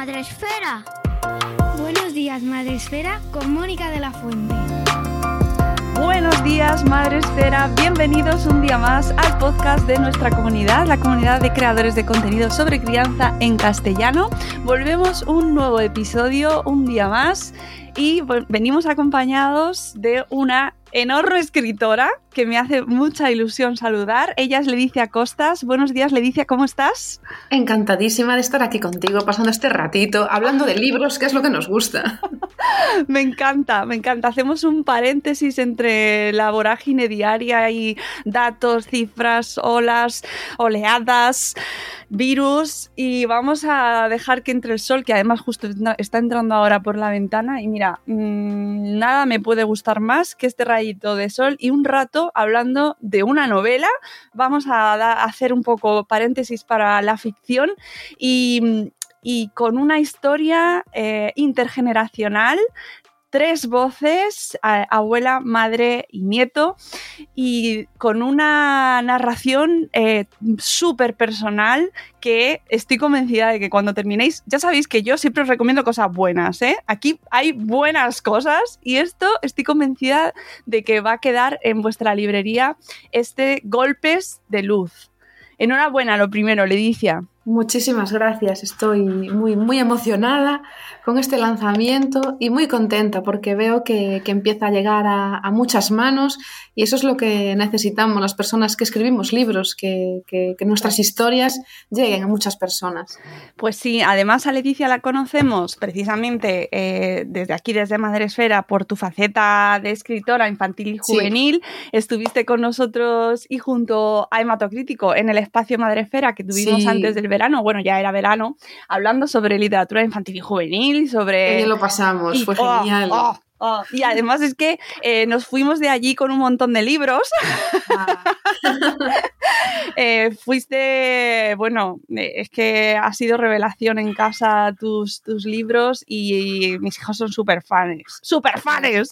Días, Madre Esfera. Buenos días, Madre Esfera, con Mónica de la Fuente. Buenos días, Madre Esfera. Bienvenidos un día más al podcast de nuestra comunidad, la comunidad de creadores de contenido sobre crianza en castellano. Volvemos un nuevo episodio, un día más, y venimos acompañados de una enorme escritora que me hace mucha ilusión saludar. Ella es Leticia Costas. Buenos días, Leticia, ¿cómo estás? Encantadísima de estar aquí contigo, pasando este ratito, hablando de libros, que es lo que nos gusta. me encanta, me encanta. Hacemos un paréntesis entre la vorágine diaria y datos, cifras, olas, oleadas, virus y vamos a dejar que entre el sol, que además justo está entrando ahora por la ventana y mira, mmm, nada me puede gustar más que este de sol y un rato hablando de una novela. Vamos a, hacer un poco paréntesis para la ficción y, con una historia eh, intergeneracional tres voces, abuela, madre y nieto, y con una narración eh, súper personal que estoy convencida de que cuando terminéis, ya sabéis que yo siempre os recomiendo cosas buenas, ¿eh? Aquí hay buenas cosas y esto estoy convencida de que va a quedar en vuestra librería este Golpes de Luz. Enhorabuena, lo primero, Ledicia. Muchísimas gracias, estoy muy, muy emocionada con este lanzamiento y muy contenta porque veo que, empieza a llegar a, muchas manos y eso es lo que necesitamos las personas que escribimos libros, que, nuestras historias lleguen a muchas personas. Pues sí, además a Leticia la conocemos precisamente eh, desde aquí, desde Madresfera, por tu faceta de escritora infantil y juvenil. Estuviste con nosotros y junto a Hematocrítico en el espacio Madresfera que tuvimos antes del verano, bueno, ya era verano, hablando sobre literatura infantil y juvenil, sobre... Y lo pasamos, fue oh, genial. Oh, oh. Y además es que eh, nos fuimos de allí con un montón de libros. Ah. Eh, fuiste, bueno, eh, es que ha sido revelación en casa tus, tus libros y, mis hijos son súper fans. ¡Súper fans!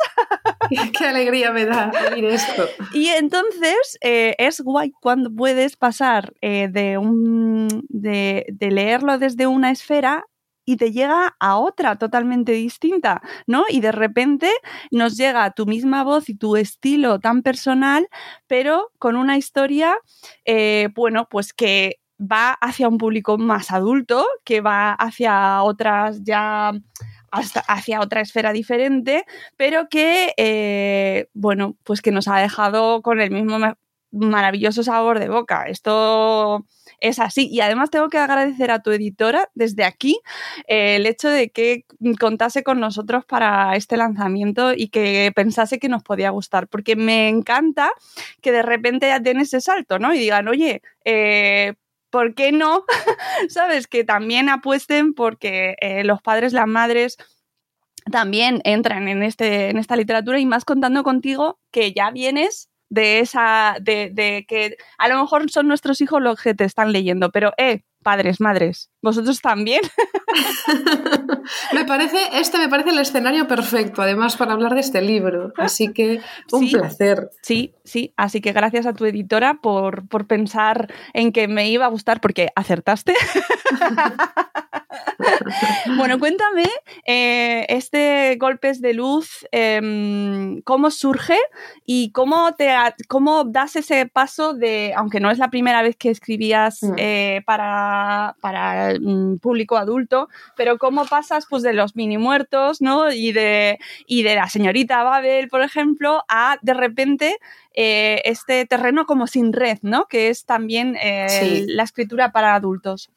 ¡Qué alegría me da oír esto! Y entonces es guay cuando puedes pasar de, un, de, de leerlo desde una esfera y te llega a otra totalmente distinta, ¿no? Y de repente nos llega tu misma voz y tu estilo tan personal, pero con una historia, eh, bueno, pues que va hacia un público más adulto, que va hacia otras ya hasta hacia otra esfera diferente, pero que, eh, bueno, pues que nos ha dejado con el mismo maravilloso sabor de boca. Esto es así. Y además tengo que agradecer a tu editora desde aquí eh, el hecho de que contase con nosotros para este lanzamiento y que pensase que nos podía gustar, porque me encanta que de repente ya den ese salto, ¿no? Y digan, oye, eh, ¿por qué no? ¿Sabes? Que también apuesten porque eh, los padres, las madres también entran en, este, en esta literatura y más contando contigo que ya vienes de esa, de, de, que a lo mejor son nuestros hijos los que te están leyendo, pero eh, padres, madres. ¿Vosotros también? me parece, este me parece el escenario perfecto, además, para hablar de este libro. Así que un placer. Sí, sí. Así que gracias a tu editora por, pensar en que me iba a gustar, porque acertaste. bueno, cuéntame, eh, este Golpes de Luz, em, ¿cómo surge y cómo, te, cómo das ese paso de, aunque no es la primera vez que escribías mm. eh, para, para mm, público adulto, pero cómo pasas pues, de los mini muertos ¿no? y, de, y de la señorita Babel, por ejemplo, a de repente eh, este terreno como sin red, ¿no? que es también la escritura para adultos.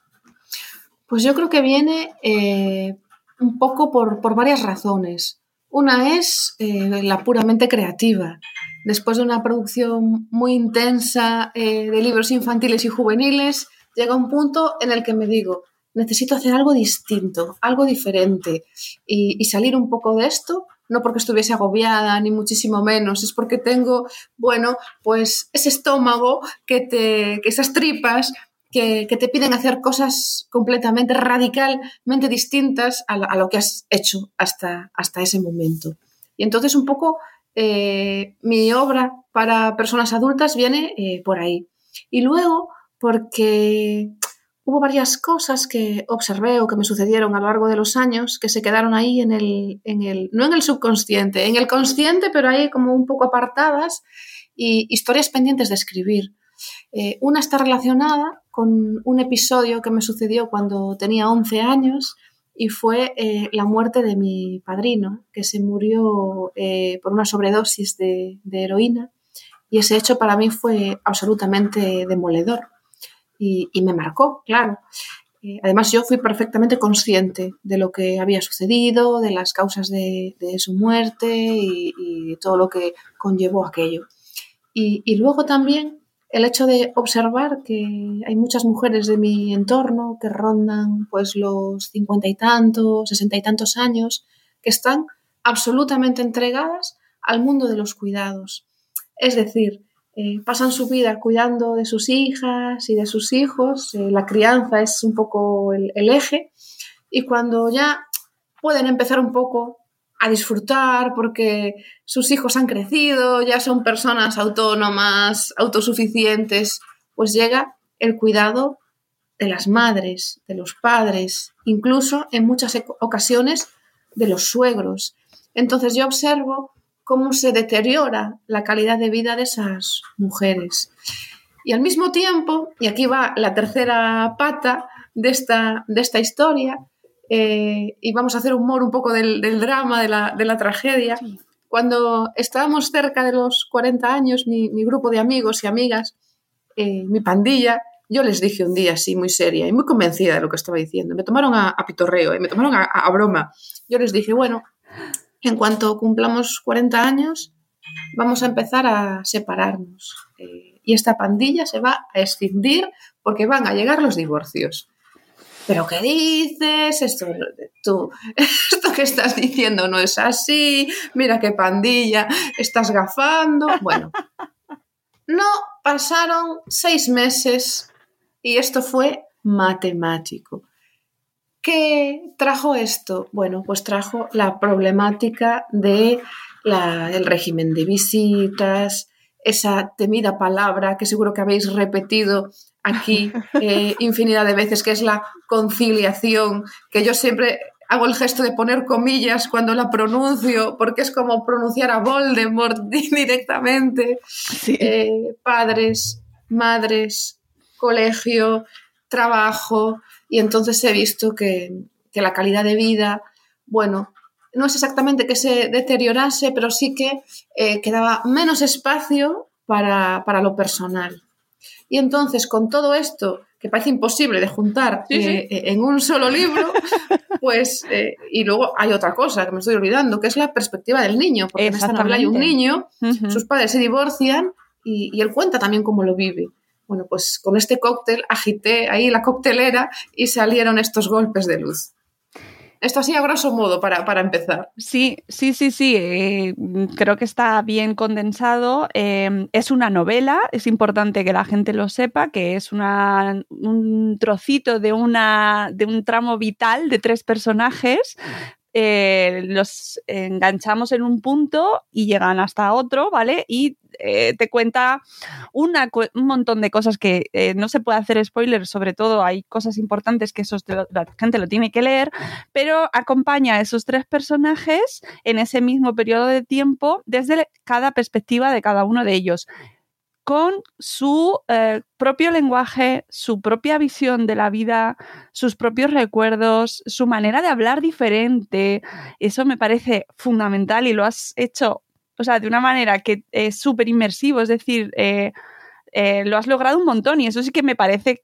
Pues yo creo que viene eh, un poco por, varias razones. Una es eh, la puramente creativa. Después de una producción muy intensa eh, de libros infantiles y juveniles, llega un punto en el que me digo, necesito hacer algo distinto, algo diferente y, salir un poco de esto, no porque estuviese agobiada, ni muchísimo menos, es porque tengo, bueno, pues ese estómago que te, que esas tripas que, te piden hacer cosas completamente, radicalmente distintas a, lo que has hecho hasta, hasta ese momento. Y entonces un poco eh, mi obra para personas adultas viene eh, por ahí. Y luego porque hubo varias cosas que observé o que me sucedieron a lo largo de los años que se quedaron ahí en el, en el no en el subconsciente, en el consciente, pero ahí como un poco apartadas y historias pendientes de escribir. Eh, una está relacionada con un episodio que me sucedió cuando tenía 11 años y fue eh, la muerte de mi padrino, que se murió eh, por una sobredosis de, heroína. Y ese hecho para mí fue absolutamente demoledor y, me marcó, claro. además, yo fui perfectamente consciente de lo que había sucedido, de las causas de, su muerte y, todo lo que conllevó aquello. y luego también el hecho de observar que hay muchas mujeres de mi entorno que rondan pues los cincuenta y tantos, sesenta y tantos años, que están absolutamente entregadas al mundo de los cuidados. Es decir, eh, pasan su vida cuidando de sus hijas y de sus hijos, eh, la crianza es un poco el eje, y cuando ya pueden empezar un poco a disfrutar porque sus hijos han crecido, ya son personas autónomas, autosuficientes, pues llega el cuidado de las madres, de los padres, incluso en muchas ocasiones de los suegros. Entonces yo observo cómo se deteriora la calidad de vida de esas mujeres. Y al mismo tiempo, y aquí va la tercera pata de esta, de esta historia, eh, y vamos a hacer humor un poco del, drama, de la, tragedia. Cuando estábamos cerca de los 40 años, mi, grupo de amigos y amigas, eh, mi pandilla, yo les dije un día así, muy seria y muy convencida de lo que estaba diciendo. Me tomaron a, pitorreo y me tomaron a, broma. Yo les dije, bueno, en cuanto cumplamos 40 años, vamos a empezar a separarnos. Eh, y esta pandilla se va a escindir porque van a llegar los divorcios. ¿Pero qué dices? Esto, tú, esto que estás diciendo no es así, mira qué pandilla, estás gafando. Bueno, no pasaron seis meses y esto fue matemático. ¿Qué trajo esto? Bueno, pues trajo la problemática del régimen de visitas, esa temida palabra que seguro que habéis repetido aquí eh, infinidad de veces, que es la conciliación, que yo siempre hago el gesto de poner comillas cuando la pronuncio, porque es como pronunciar a Voldemort directamente. Eh, padres, madres, colegio, trabajo, y entonces he visto que, la calidad de vida, bueno, no es exactamente que se deteriorase, pero sí que eh, quedaba menos espacio para, para lo personal. Y entonces, con todo esto, que parece imposible de juntar eh, eh, en un solo libro, pues, eh, y luego hay otra cosa que me estoy olvidando, que es la perspectiva del niño, porque en esta novela hay un niño, sus padres se divorcian y, él cuenta también cómo lo vive. Bueno, pues con este cóctel agité ahí la coctelera y salieron estos golpes de luz. Esto así a grosso modo para, para empezar. Sí, sí, sí, sí. Eh, creo que está bien condensado. Em, es una novela, es importante que la gente lo sepa, que es una, un trocito de, una, de un tramo vital de tres personajes eh, los enganchamos en un punto y llegan hasta otro, ¿vale? Y eh, te cuenta un montón de cosas que eh, no se puede hacer spoiler, sobre todo hay cosas importantes que esos, la gente lo tiene que leer, pero acompaña a esos tres personajes en ese mismo periodo de tiempo desde cada perspectiva de cada uno de ellos con su eh, propio lenguaje, su propia visión de la vida, sus propios recuerdos, su manera de hablar diferente. Eso me parece fundamental y lo has hecho, o sea, de una manera que es súper inmersivo, es decir, eh, eh, lo has logrado un montón y eso sí que me parece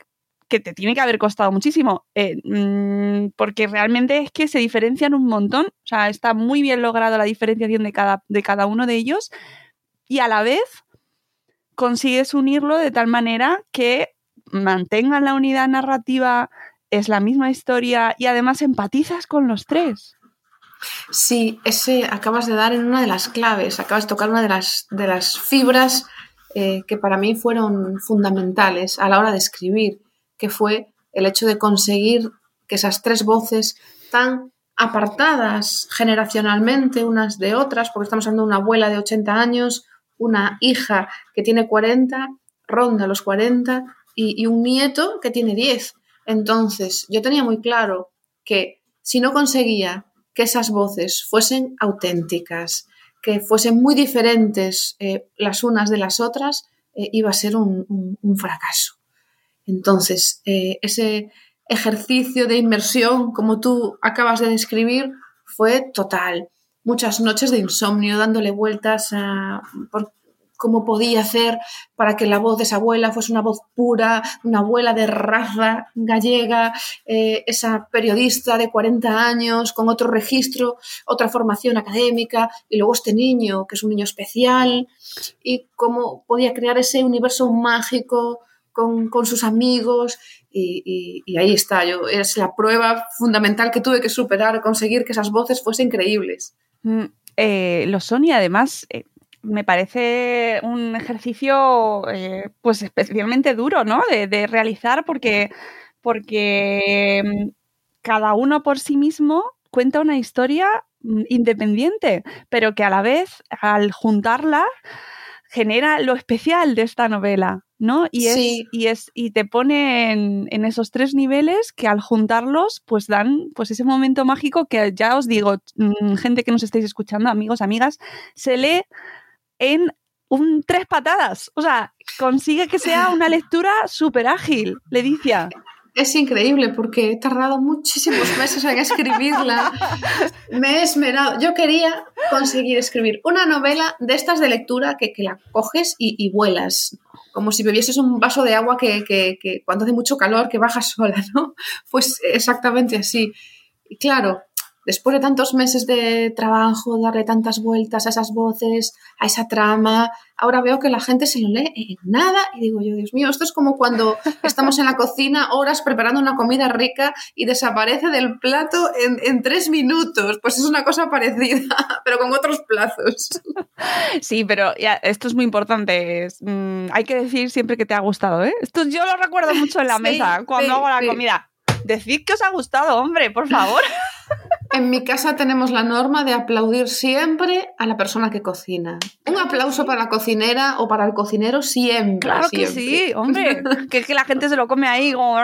que te tiene que haber costado muchísimo, mm, porque realmente es que se diferencian un montón, o sea, está muy bien logrado la diferenciación de cada, de cada uno de ellos y a la vez consigues unirlo de tal manera que mantengan la unidad narrativa, es la misma historia y además empatizas con los tres. Sí, ese acabas de dar en una de las claves, acabas de tocar una de las, de las fibras eh, que para mí fueron fundamentales a la hora de escribir, que fue el hecho de conseguir que esas tres voces tan apartadas generacionalmente unas de otras, porque estamos hablando de una abuela de 80 años, una hija que tiene 40, ronda los 40, y, un nieto que tiene 10. Entonces, yo tenía muy claro que si no conseguía que esas voces fuesen auténticas, que fuesen muy diferentes eh, las unas de las otras, eh, iba a ser un, fracaso. Entonces, eh, ese ejercicio de inmersión, como tú acabas de describir, fue total muchas noches de insomnio dándole vueltas a cómo podía hacer para que la voz de esa abuela fuese una voz pura, una abuela de raza gallega, eh, esa periodista de 40 años con otro registro, otra formación académica, y luego este niño, que es un niño especial, y cómo podía crear ese universo mágico con, sus amigos. Y, y, ahí está, yo, es la prueba fundamental que tuve que superar, conseguir que esas voces fuesen creíbles. Mm, eh, lo son y además eh, me parece un ejercicio eh, pues especialmente duro, ¿no? De, realizar porque, porque mm, cada uno por sí mismo cuenta una historia mm, independiente, pero que a la vez al juntarla genera lo especial de esta novela, ¿no? Y, es, y, es, y te pone en, esos tres niveles que al juntarlos, pues dan pues ese momento mágico que ya os digo, mm, gente que nos estáis escuchando, amigos, amigas, se lee en un tres patadas. O sea, consigue que sea una lectura súper ágil, Ledicia. Es increíble porque he tardado muchísimos meses en escribirla. Me he esmerado. Yo quería conseguir escribir una novela de estas de lectura que, la coges y, vuelas, como si bebieses un vaso de agua que, que, cuando hace mucho calor que baja sola, ¿no? Pues exactamente así. Y claro, después de tantos meses de trabajo, darle tantas vueltas a esas voces, a esa trama, ahora veo que la gente se lo lee en nada y digo yo, Dios mío, esto es como cuando estamos en la cocina horas preparando una comida rica y desaparece del plato en, tres minutos. Pues es una cosa parecida, pero con otros plazos. Sí, pero ya, esto es muy importante. Mm, hay que decir siempre que te ha gustado, ¿eh? Esto yo lo recuerdo mucho en la mesa cuando hago la comida. Decid que os ha gustado, hombre, por favor. En mi casa tenemos la norma de aplaudir siempre a la persona que cocina. Un aplauso para la cocinera o para el cocinero siempre. Claro que sí, hombre. que es que la gente se lo come ahí como,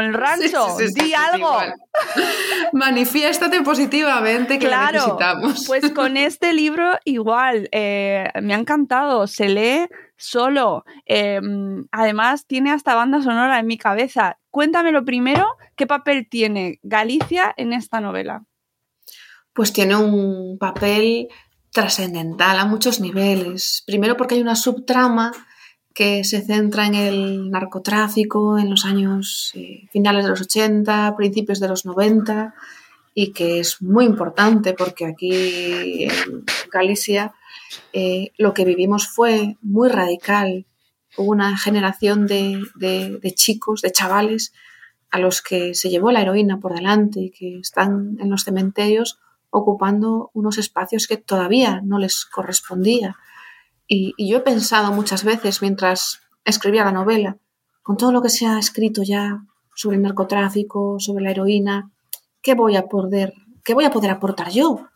el rancho. Di algo. Manifiéstate positivamente que claro, necesitamos. Pues con este libro igual. Eh, me ha encantado. Se lee solo. Em, además, tiene hasta banda sonora en mi cabeza. Cuéntame lo primero, ¿qué papel tiene Galicia en esta novela? Pues tiene un papel trascendental a muchos niveles. Primero porque hay una subtrama que se centra en el narcotráfico en los años eh, finales de los 80, principios de los 90 y que es muy importante porque aquí en Galicia eh, lo que vivimos fue muy radical. Hubo una generación de chicos, de chavales a los que se llevó la heroína por delante y que están en los cementerios ocupando unos espacios que todavía no les correspondía. Y, yo he pensado muchas veces mientras escribía la novela, con todo lo que se ha escrito ya sobre el narcotráfico, sobre la heroína, ¿qué voy a poder, qué voy a poder aportar yo?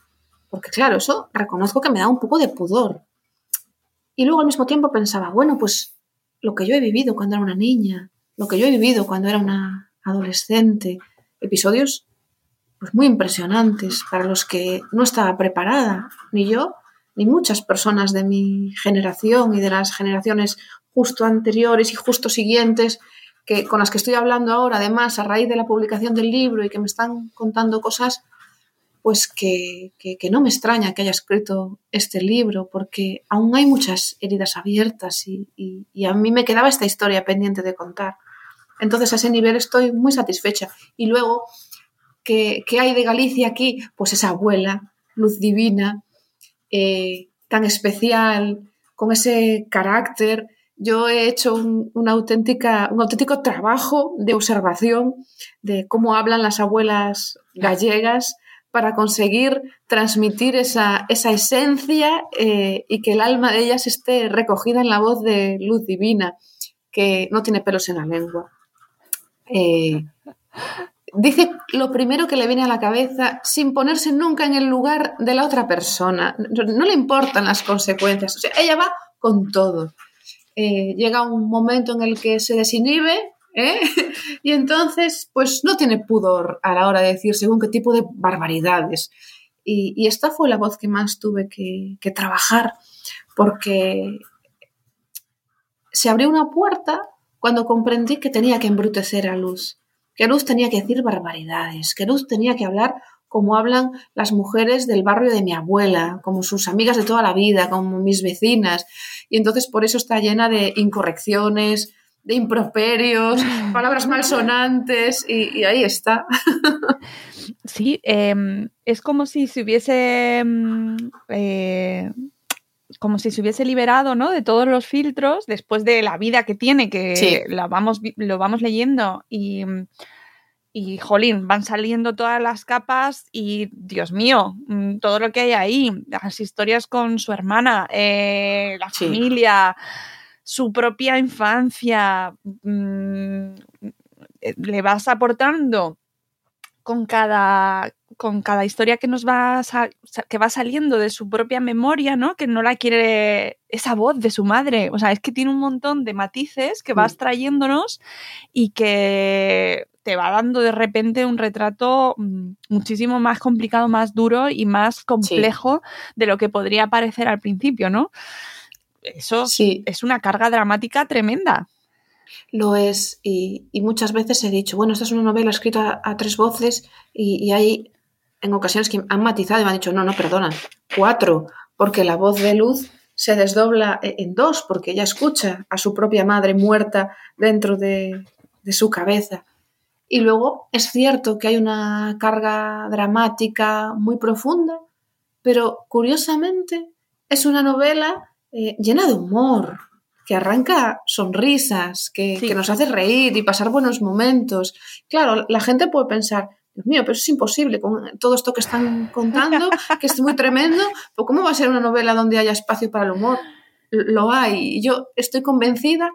Porque claro, eso reconozco que me da un poco de pudor. Y luego al mismo tiempo pensaba, bueno, pues lo que yo he vivido cuando era una niña, lo que yo he vivido cuando era una adolescente, episodios pues muy impresionantes para los que no estaba preparada, ni yo, ni muchas personas de mi generación y de las generaciones justo anteriores y justo siguientes, que, con las que estoy hablando ahora, además, a raíz de la publicación del libro y que me están contando cosas, pues que, que, no me extraña que haya escrito este libro, porque aún hay muchas heridas abiertas y, y, a mí me quedaba esta historia pendiente de contar. Entonces, a ese nivel estoy muy satisfecha. Y luego, ¿qué, qué hay de Galicia aquí? Pues esa abuela, luz divina, eh, tan especial, con ese carácter. Yo he hecho un, auténtica, un auténtico trabajo de observación de cómo hablan las abuelas gallegas para conseguir transmitir esa, esa esencia eh, y que el alma de ellas esté recogida en la voz de luz divina, que no tiene pelos en la lengua. Eh, dice lo primero que le viene a la cabeza sin ponerse nunca en el lugar de la otra persona. No, le importan las consecuencias. O sea, ella va con todo. Eh, llega un momento en el que se desinhibe ¿eh? y entonces pues no tiene pudor a la hora de decir según qué tipo de barbaridades. Y, esta fue la voz que más tuve que, que trabajar porque se abrió una puerta cuando comprendí que tenía que embrutecer a Luz que Luz tenía que decir barbaridades, que Luz tenía que hablar como hablan las mujeres del barrio de mi abuela, como sus amigas de toda la vida, como mis vecinas. Y entonces por eso está llena de incorrecciones, de improperios, palabras malsonantes, y, y ahí está. Sí, em, es como si se hubiese em, eh, como si se hubiese liberado, ¿no? De todos los filtros después de la vida que tiene, que la vamos, lo vamos leyendo y, y, jolín, van saliendo todas las capas y, Dios mío, mm, todo lo que hay ahí, las historias con su hermana, eh, la familia, su propia infancia, mm, le vas aportando con cada, con cada historia que nos va, que va saliendo de su propia memoria, ¿no? Que no la quiere esa voz de su madre. O sea, es que tiene un montón de matices que vas mm. trayéndonos y que te va dando de repente un retrato mm, muchísimo más complicado, más duro y más complejo de lo que podría parecer al principio, ¿no? Eso sí. es una carga dramática tremenda lo es y, muchas veces he dicho, bueno, esta es una novela escrita a, tres voces y, hay en ocasiones que han matizado y me han dicho, no, no, perdona, cuatro, porque la voz de Luz se desdobla e, en dos, porque ella escucha a su propia madre muerta dentro de, de su cabeza. Y luego es cierto que hay una carga dramática muy profunda, pero curiosamente es una novela eh, llena de humor, que arranca sonrisas, que, que, nos hace reír y pasar buenos momentos. Claro, la gente puede pensar, Dios mío, pero es imposible con todo esto que están contando, que es muy tremendo, pero ¿cómo va a ser una novela donde haya espacio para el humor? Lo hay. Yo estoy convencida,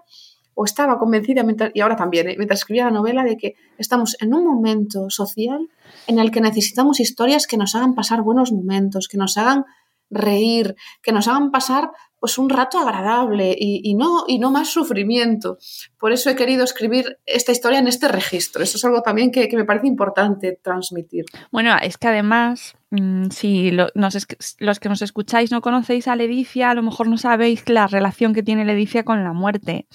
o estaba convencida, y ahora también, ¿eh? mientras escribía la novela, de que estamos en un momento social en el que necesitamos historias que nos hagan pasar buenos momentos, que nos hagan reír, que nos hagan pasar pues un rato agradable y, no, y no más sufrimiento. Por eso he querido escribir esta historia en este registro. Eso es algo también que, me parece importante transmitir. Bueno, es que además, mm, si los que nos escucháis no conocéis a Ledicia, a lo mejor no sabéis la relación que tiene Ledicia con la muerte.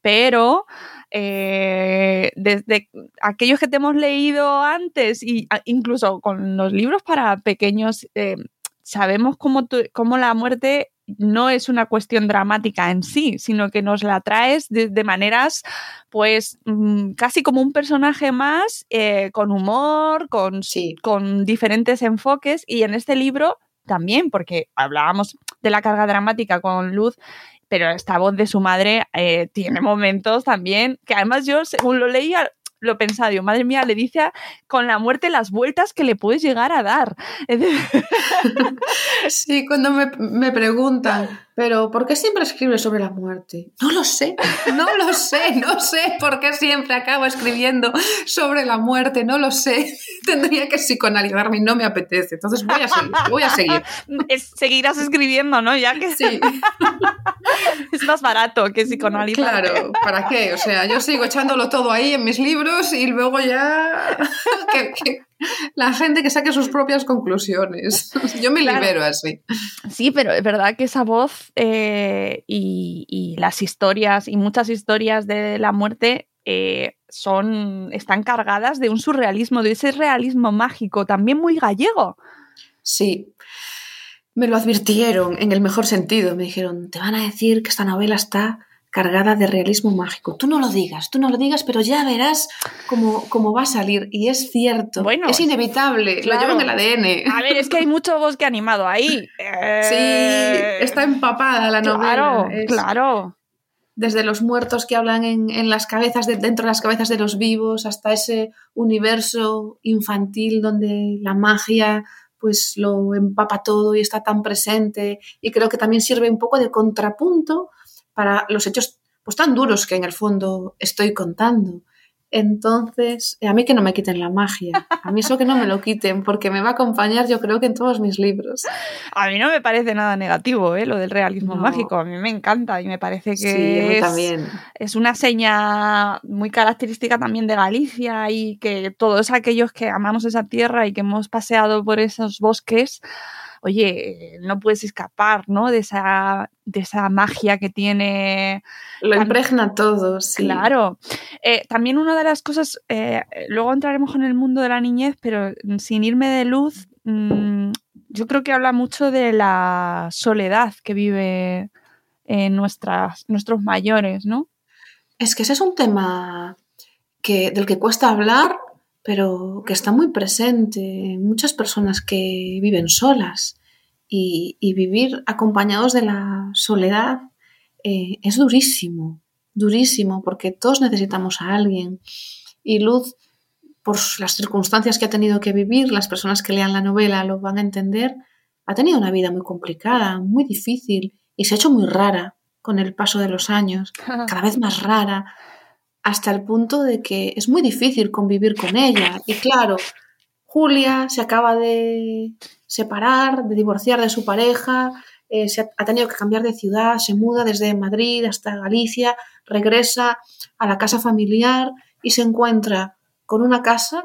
Pero eh, desde aquellos que te hemos leído antes, y incluso con los libros para pequeños, eh, sabemos cómo, cómo la muerte no es una cuestión dramática en sí, sino que nos la traes de, maneras, pues, mm, casi como un personaje más, eh, con humor, con, con diferentes enfoques. Y en este libro también, porque hablábamos de la carga dramática con Luz, pero esta voz de su madre eh, tiene momentos también que además yo, según lo leía, lo pensaba, madre mía, le dice con la muerte las vueltas que le puedes llegar a dar. sí, cuando me, me preguntan, pero ¿por qué siempre escribes sobre la muerte? No lo sé, no lo sé, no sé por qué siempre acabo escribiendo sobre la muerte, no lo sé. Tendría que psicoanalizarme y no me apetece. Entonces voy a seguir, voy a seguir. seguirás escribiendo, ¿no? Ya que sí. es más barato que psicoanalizar. Claro, ¿para qué? O sea, yo sigo echándolo todo ahí en mis libros y luego ya la gente que saque sus propias conclusiones. Yo me libero así. Sí, pero es verdad que esa voz eh, y, las historias y muchas historias de la muerte eh, son, están cargadas de un surrealismo, de ese realismo mágico, también muy gallego. Sí, me lo advirtieron en el mejor sentido. Me dijeron, te van a decir que esta novela está cargada de realismo mágico. Tú no lo digas, tú no lo digas, pero ya verás cómo, cómo va a salir. Y es cierto, bueno, es inevitable, lo llevo en el ADN. A ver, es que hay mucho bosque animado ahí. Sí, está empapada la novela. Claro, claro. Desde los muertos que hablan en, las cabezas, de, dentro de las cabezas de los vivos, hasta ese universo infantil donde la magia pues lo empapa todo y está tan presente y creo que también sirve un poco de contrapunto para los hechos pues tan duros que en el fondo estoy contando. Entonces, a mí que no me quiten la magia, a mí eso que no me lo quiten, porque me va a acompañar yo creo que en todos mis libros. A mí no me parece nada negativo ¿eh? lo del realismo mágico, a mí me encanta y me parece que es, también. es una seña muy característica también de Galicia y que todos aquellos que amamos esa tierra y que hemos paseado por esos bosques, oye, no puedes escapar, ¿no? De esa, de esa magia que tiene. Lo impregna todo, sí. Claro. Eh, también una de las cosas, eh, luego entraremos en el mundo de la niñez, pero sin irme de luz, mm, yo creo que habla mucho de la soledad que vive en nuestras, nuestros mayores, ¿no? Es que ese es un tema que, del que cuesta hablar pero que está muy presente muchas personas que viven solas y, vivir acompañados de la soledad eh, es durísimo, durísimo, porque todos necesitamos a alguien. Y Luz, por las circunstancias que ha tenido que vivir, las personas que lean la novela lo van a entender, ha tenido una vida muy complicada, muy difícil y se ha hecho muy rara con el paso de los años, cada vez más rara hasta el punto de que es muy difícil convivir con ella. Y claro, Julia se acaba de separar, de divorciar de su pareja, eh, se ha, tenido que cambiar de ciudad, se muda desde Madrid hasta Galicia, regresa a la casa familiar y se encuentra con una casa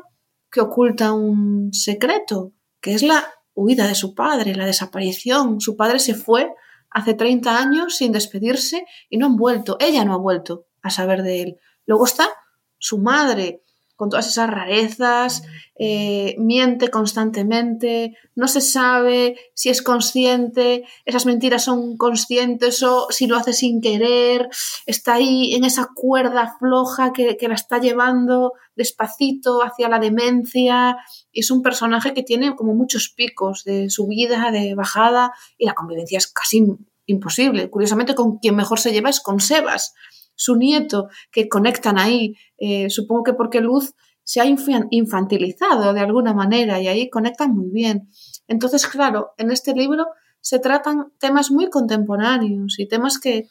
que oculta un secreto, que es la huida de su padre, la desaparición. Su padre se fue hace 30 años sin despedirse y no han vuelto, ella no ha vuelto a saber de él. Luego está su madre, con todas esas rarezas, eh, miente constantemente, no se sabe si es consciente, esas mentiras son conscientes o si lo hace sin querer, está ahí en esa cuerda floja que, la está llevando despacito hacia la demencia. Es un personaje que tiene como muchos picos de subida, de bajada, y la convivencia es casi imposible. Curiosamente, con quien mejor se lleva es con Sebas su nieto, que conectan ahí, eh, supongo que porque Luz se ha infantilizado de alguna manera y ahí conectan muy bien. Entonces, claro, en este libro se tratan temas muy contemporáneos y temas que,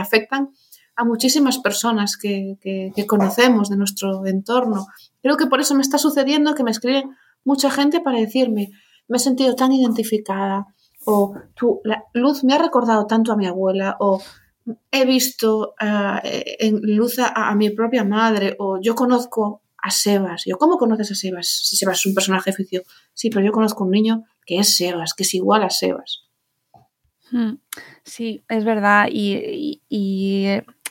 afectan a muchísimas personas que, que, conocemos de nuestro entorno. Creo que por eso me está sucediendo que me escriben mucha gente para decirme, me he sentido tan identificada, o tu luz me ha recordado tanto a mi abuela, o he visto eh, en luz a, mi propia madre o yo conozco a Sebas. Yo, ¿cómo conoces a Sebas? Si Sebas es un personaje ficticio. Sí, pero yo conozco un niño que es Sebas, que es igual a Sebas. Hmm. Sí, es verdad. Y,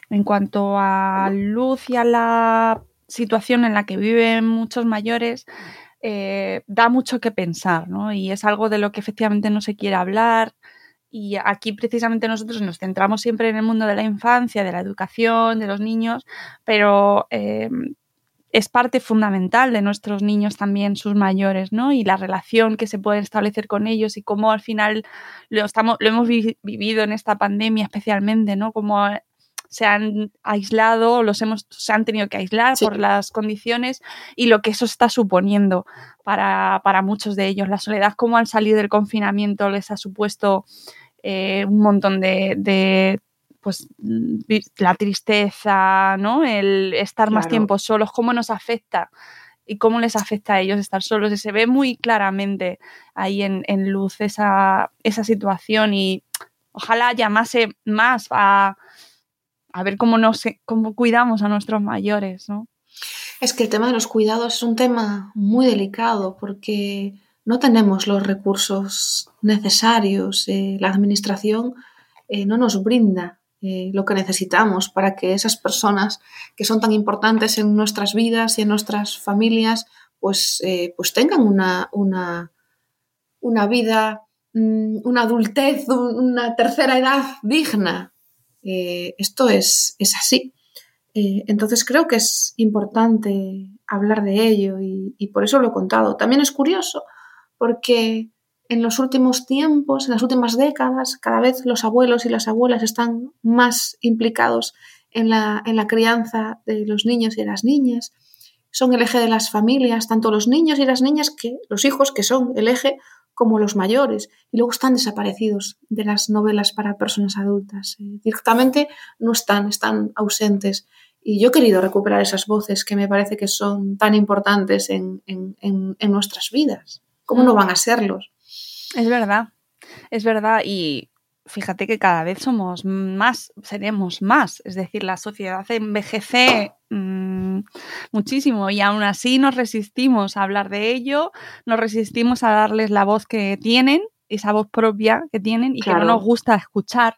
en cuanto a Luz y a la situación en la que viven muchos mayores, eh, da mucho que pensar, ¿no? Y es algo de lo que efectivamente no se quiere hablar. Y aquí precisamente nosotros nos centramos siempre en el mundo de la infancia, de la educación, de los niños, pero eh, es parte fundamental de nuestros niños también sus mayores, ¿no? Y la relación que se puede establecer con ellos y cómo al final lo, estamos, lo hemos vivido en esta pandemia especialmente, ¿no? Como se han aislado, los hemos, se han tenido que aislar por las condiciones y lo que eso está suponiendo para, muchos de ellos. La soledad, como han salido del confinamiento, les ha supuesto eh, un montón de, pues la tristeza, ¿no? El estar más tiempo solos, cómo nos afecta y cómo les afecta a ellos estar solos. Y se ve muy claramente ahí en, luz esa, esa, situación y ojalá llamase más a, a ver cómo, nos, cómo cuidamos a nuestros mayores, ¿no? Es que el tema de los cuidados es un tema muy delicado porque no tenemos los recursos necesarios. Eh, la administración eh, no nos brinda eh, lo que necesitamos para que esas personas que son tan importantes en nuestras vidas y en nuestras familias, pues, pues tengan una, una, una vida, mm, una adultez, una tercera edad digna. Esto es, es así. entonces creo que es importante hablar de ello y, y por eso lo he contado. También es curioso porque en los últimos tiempos, en las últimas décadas, cada vez los abuelos y las abuelas están más implicados en la, crianza de los niños y las niñas. Son el eje de las familias, tanto los niños y las niñas que los hijos que son el eje como los mayores y luego están desaparecidos de las novelas para personas adultas. Eh, directamente no están, están ausentes. Y yo he querido recuperar esas voces que me parece que son tan importantes en, en nuestras vidas. ¿Cómo no van a serlos? Es verdad, es verdad. Y fíjate que cada vez somos más, seremos más. Es decir, la sociedad envejece mm, muchísimo y aún así nos resistimos a hablar de ello, nos resistimos a darles la voz que tienen, esa voz propia que tienen y que no nos gusta escuchar.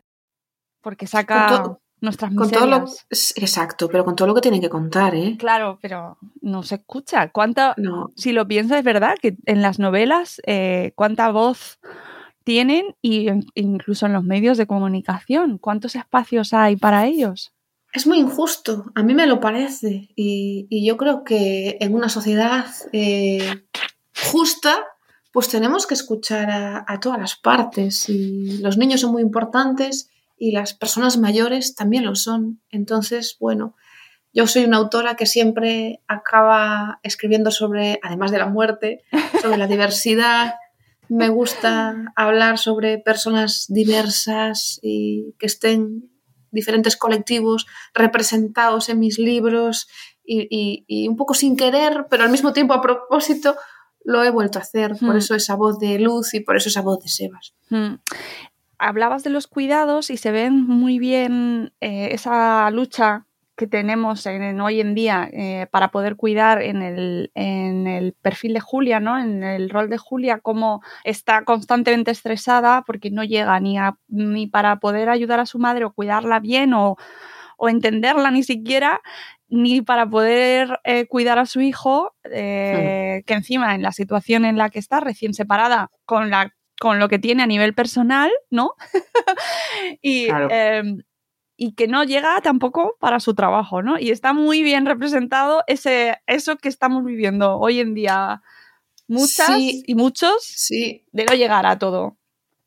Porque saca nuestras miserias. exacto, pero con todo lo que tiene que contar, ¿eh? Claro, pero no se escucha. ¿Cuánta, Si lo piensas, es verdad que en las novelas, eh, cuánta voz tienen y incluso en los medios de comunicación, cuántos espacios hay para ellos. Es muy injusto, a mí me lo parece. Y, yo creo que en una sociedad eh, justa, pues tenemos que escuchar a, a, todas las partes. Y los niños son muy importantes y las personas mayores también lo son. Entonces, bueno, yo soy una autora que siempre acaba escribiendo sobre, además de la muerte, sobre la diversidad. Me gusta hablar sobre personas diversas y que estén diferentes colectivos representados en mis libros y, un poco sin querer, pero al mismo tiempo a propósito, lo he vuelto a hacer. Por hmm. eso esa voz de Luz y por eso esa voz de Sebas. Hmm hablabas de los cuidados y se ven muy bien eh, esa lucha que tenemos en, hoy en día eh, para poder cuidar en el, en el, perfil de Julia, ¿no? En el rol de Julia, cómo está constantemente estresada porque no llega ni, a, ni para poder ayudar a su madre o cuidarla bien o, o entenderla ni siquiera, ni para poder eh, cuidar a su hijo, que encima en la situación en la que está, recién separada, con la con lo que tiene a nivel personal, ¿no? y, em, y, que no llega tampoco para su trabajo, ¿no? Y está muy bien representado ese, eso que estamos viviendo hoy en día. Muchas y muchos sí. de no llegar a todo.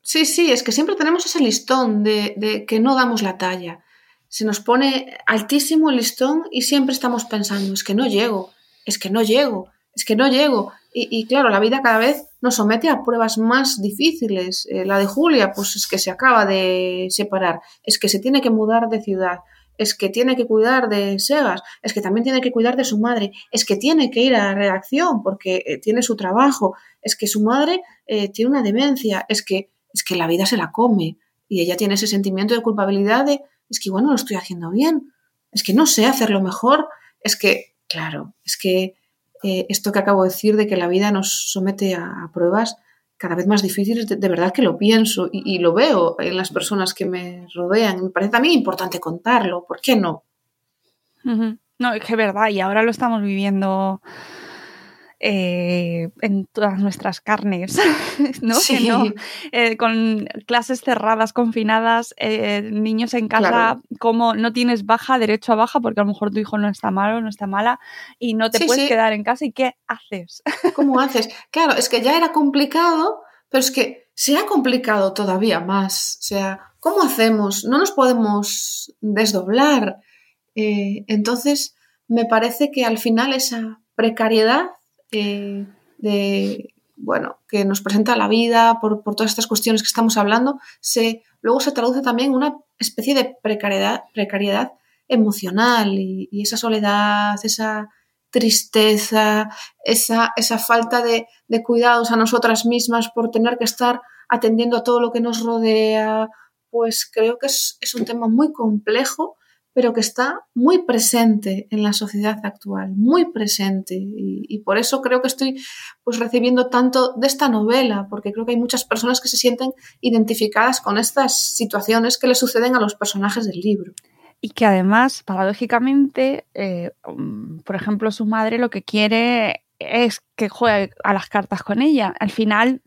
Sí, sí, es que siempre tenemos ese listón de, de que no damos la talla. se nos pone altísimo el listón y siempre estamos pensando, es que no llego, es que no llego, es que no llego. Y, claro, la vida cada vez nos somete a pruebas más difíciles. Eh, la de Julia, pues es que se acaba de separar, es que se tiene que mudar de ciudad, es que tiene que cuidar de Segas, es que también tiene que cuidar de su madre, es que tiene que ir a la redacción porque eh, tiene su trabajo, es que su madre eh, tiene una demencia, es que, es que la vida se la come. Y ella tiene ese sentimiento de culpabilidad de, es que igual no lo estoy haciendo bien, es que no sé hacerlo mejor, es que, claro, es que eh, esto que acabo de decir de que la vida nos somete a, pruebas cada vez más difíciles, de, verdad que lo pienso y, lo veo en las personas que me rodean. Me parece también importante contarlo, ¿por qué no? No, es que es verdad, y ahora lo estamos viviendo eh, en todas nuestras carnes, ¿no? Eh, con clases cerradas, confinadas, eh, niños en casa, como no tienes baja, derecho a baja, porque a lo mejor tu hijo no está malo, no está mala, y no te puedes quedar en casa, ¿y qué haces? ¿Cómo haces? Claro, es que ya era complicado, pero es que se ha complicado todavía más. O sea, ¿cómo hacemos? No nos podemos desdoblar. entonces, me parece que al final esa precariedad de, bueno, que nos presenta la vida por, todas estas cuestiones que estamos hablando, se, luego se traduce también en una especie de precariedad, precariedad emocional y, esa soledad, esa tristeza, esa, esa falta de, de, cuidados a nosotras mismas por tener que estar atendiendo a todo lo que nos rodea, pues creo que es, es un tema muy complejo pero que está muy presente en la sociedad actual, muy presente. Y, por eso creo que estoy pues, recibiendo tanto de esta novela, porque creo que hay muchas personas que se sienten identificadas con estas situaciones que le suceden a los personajes del libro. Y que además, paradójicamente, eh, por ejemplo, su madre lo que quiere es que juegue a las cartas con ella. Al final,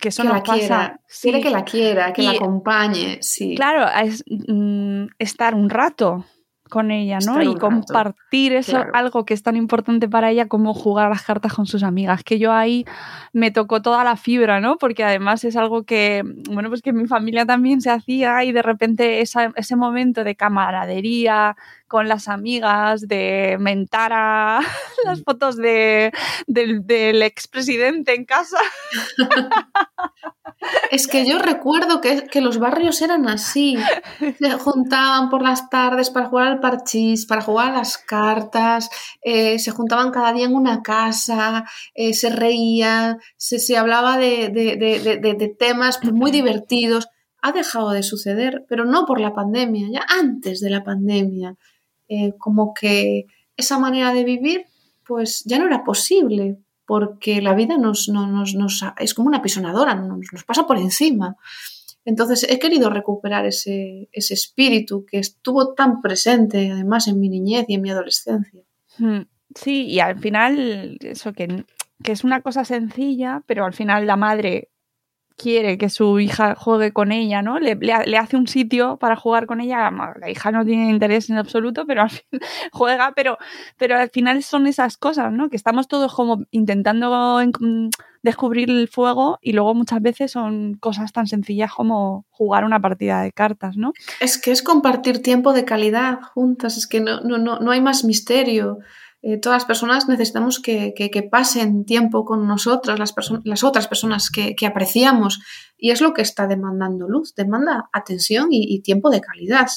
que eso la pasa. Quiere que la quiera, que la acompañe, sí. Claro, es mm, estar un rato con ella, ¿no? Y compartir eso, algo que es tan importante para ella como jugar las cartas con sus amigas. Que yo ahí me tocó toda la fibra, ¿no? Porque además es algo que, bueno, pues que mi familia también se hacía y de repente ese momento de camaradería con las amigas, de mentar a las fotos de, del, del expresidente en casa. Es que yo recuerdo que, que, los barrios eran así. Se juntaban por las tardes para jugar al parchís, para jugar a las cartas, eh, se juntaban cada día en una casa, eh, se reían, se, se hablaba de, de, de, temas muy divertidos. Ha dejado de suceder, pero no por la pandemia, ya antes de la pandemia. Eh, como que esa manera de vivir, pues ya no era posible porque la vida nos, es como una pisonadora, nos, pasa por encima. Entonces he querido recuperar ese, espíritu que estuvo tan presente además en mi niñez y en mi adolescencia. Hmm. Sí, y al final, eso que es una cosa sencilla, pero al final la madre quiere que su hija juegue con ella, ¿no? Le, hace un sitio para jugar con ella. La hija no tiene interés en absoluto, pero al juega, pero, pero al final son esas cosas, ¿no? Que estamos todos como intentando descubrir el fuego y luego muchas veces son cosas tan sencillas como jugar una partida de cartas, ¿no? Es que es compartir tiempo de calidad juntas, es que no, no, no, no hay más misterio. Eh, todas las personas necesitamos que, pasen tiempo con nosotras, las, las otras personas que, apreciamos. Y es lo que está demandando Luz, demanda atención y tiempo de calidad